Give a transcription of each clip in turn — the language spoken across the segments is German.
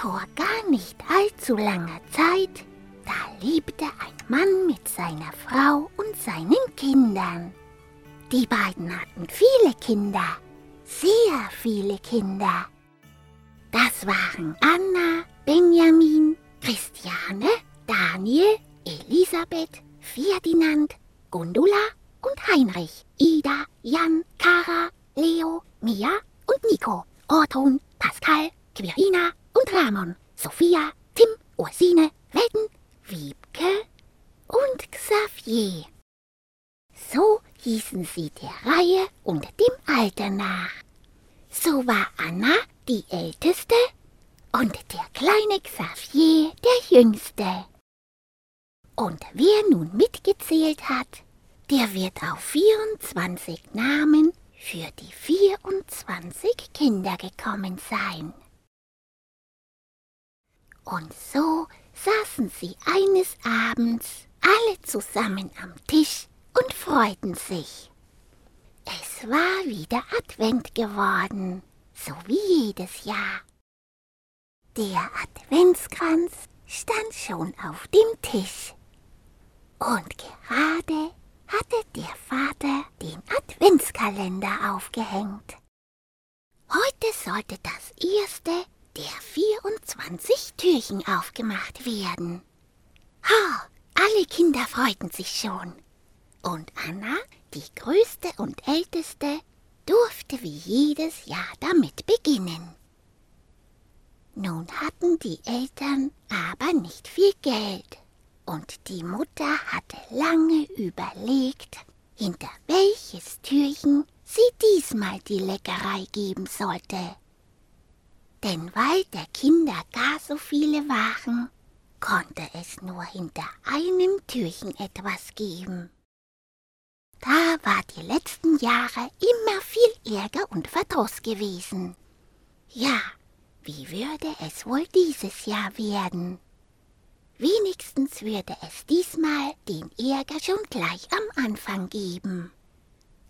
Vor gar nicht allzu langer Zeit, da lebte ein Mann mit seiner Frau und seinen Kindern. Die beiden hatten viele Kinder, sehr viele Kinder. Das waren Anna, Benjamin, Christiane, Daniel, Elisabeth, Ferdinand, Gundula und Heinrich, Ida, Jan, Kara, Leo, Mia und Nico, Orton, Pascal, Quirina und Ramon, Sophia, Tim, Ursine, Welten, Wiebke und Xavier. So hießen sie der Reihe und dem Alter nach. So war Anna die Älteste und der kleine Xavier der Jüngste. Und wer nun mitgezählt hat, der wird auf 24 Namen für die 24 Kinder gekommen sein. Und so saßen sie eines Abends alle zusammen am Tisch und freuten sich. Es war wieder Advent geworden, so wie jedes Jahr. Der Adventskranz stand schon auf dem Tisch. Und gerade hatte der Vater den Adventskalender aufgehängt. Heute sollte das erste der 24 Türchen aufgemacht werden. Ha, alle Kinder freuten sich schon. Und Anna, die größte und älteste, durfte wie jedes Jahr damit beginnen. Nun hatten die Eltern aber nicht viel Geld, und die Mutter hatte lange überlegt, hinter welches Türchen sie diesmal die Leckerei geben sollte. Denn weil der Kinder gar so viele waren, konnte es nur hinter einem Türchen etwas geben. Da war die letzten Jahre immer viel Ärger und Verdruss gewesen. Ja, wie würde es wohl dieses Jahr werden? Wenigstens würde es diesmal den Ärger schon gleich am Anfang geben.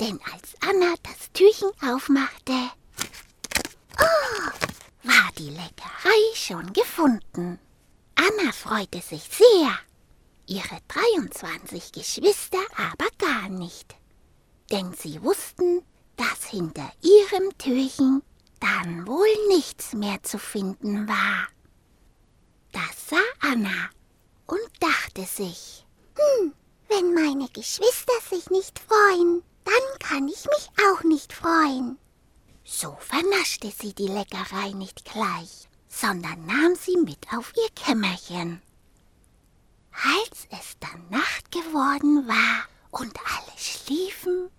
Denn als Anna das Türchen aufmachte, oh, war die Leckerei schon gefunden. Anna freute sich sehr ihre 23 Geschwister aber gar nicht. Denn sie wussten, dass hinter ihrem Türchen dann wohl nichts mehr zu finden war. Das sah Anna und dachte sich, hm, wenn meine Geschwister sich nicht freuen, dann kann ich mich auch nicht freuen. So vernaschte sie die Leckerei nicht gleich, sondern nahm sie mit auf ihr Kämmerchen. Als es dann Nacht geworden war und alle schliefen,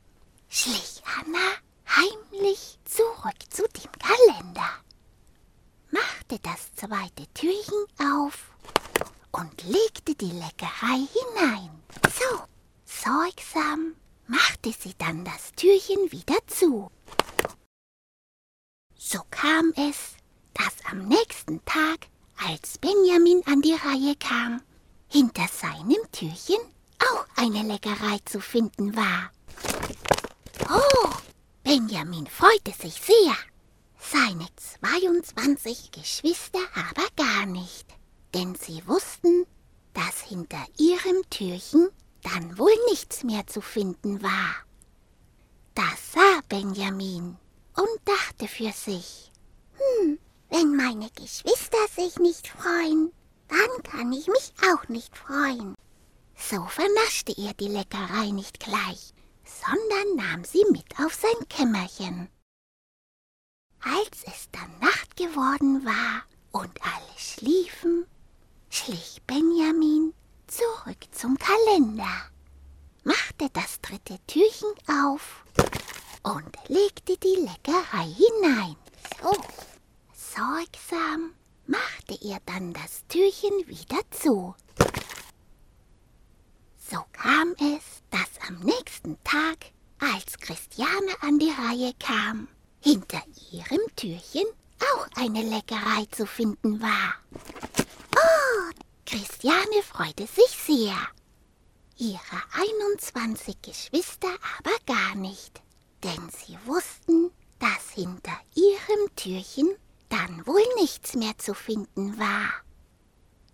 schlich Anna heimlich zurück zu dem Kalender, machte das zweite Türchen auf und legte die Leckerei hinein. So, sorgsam machte sie dann das Türchen wieder zu. So kam es, dass am nächsten Tag, als Benjamin an die Reihe kam, hinter seinem Türchen auch eine Leckerei zu finden war. Oh, Benjamin freute sich sehr. Seine 22 Geschwister aber gar nicht, denn sie wussten, dass hinter ihrem Türchen dann wohl nichts mehr zu finden war. Das sah Benjamin und dachte für sich, hm, wenn meine Geschwister sich nicht freuen, dann kann ich mich auch nicht freuen. So vernaschte er die Leckerei nicht gleich, sondern nahm sie mit auf sein Kämmerchen. Als es dann Nacht geworden war und alle schliefen, schlich Benjamin zurück zum Kalender, machte das dritte Türchen auf und legte die Leckerei hinein. So, sorgsam machte er dann das Türchen wieder zu. So kam es, dass am nächsten Tag, als Christiane an die Reihe kam, hinter ihrem Türchen auch eine Leckerei zu finden war. Christiane freute sich sehr. Ihre 21 Geschwister aber gar nicht, denn sie wussten, dass hinter ihrem Türchen dann wohl nichts mehr zu finden war.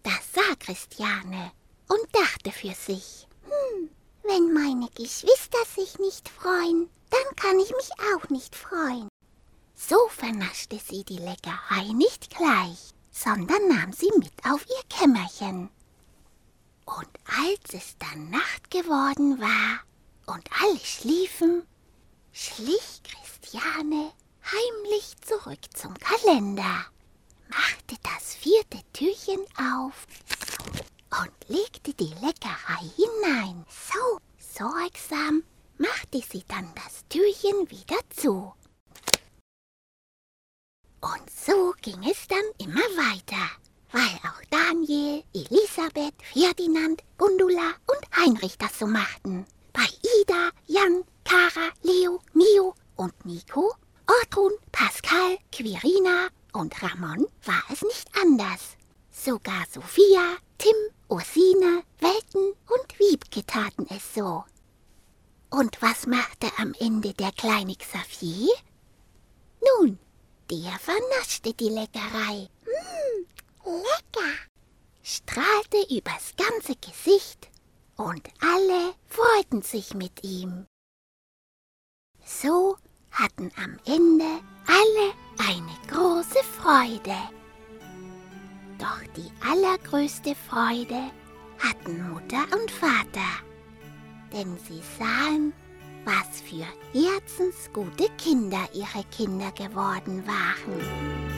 Das sah Christiane und dachte für sich, hm, wenn meine Geschwister sich nicht freuen, dann kann ich mich auch nicht freuen. So vernaschte sie die Leckerei nicht gleich, sondern nahm sie mit auf ihr Kämmerchen. Und als es dann Nacht geworden war und alle schliefen, schlich Christiane heimlich zurück zum Kalender, machte das vierte Türchen auf und legte die Leckerei hinein. So sorgsam machte sie dann das Türchen wieder zu. So ging es dann immer weiter, weil auch Daniel, Elisabeth, Ferdinand, Gundula und Heinrich das so machten. Bei Ida, Jan, Kara, Leo, Mio und Nico, Ortrun, Pascal, Quirina und Ramon war es nicht anders. Sogar Sophia, Tim, Ursine, Welten und Wiebke taten es so. Und was machte am Ende der kleine Xavier? Nun, der vernaschte die Leckerei. Mmm, lecker! strahlte übers ganze Gesicht und alle freuten sich mit ihm. So hatten am Ende alle eine große Freude. Doch die allergrößte Freude hatten Mutter und Vater, denn sie sahen, was für herzensgute Kinder ihre Kinder geworden waren.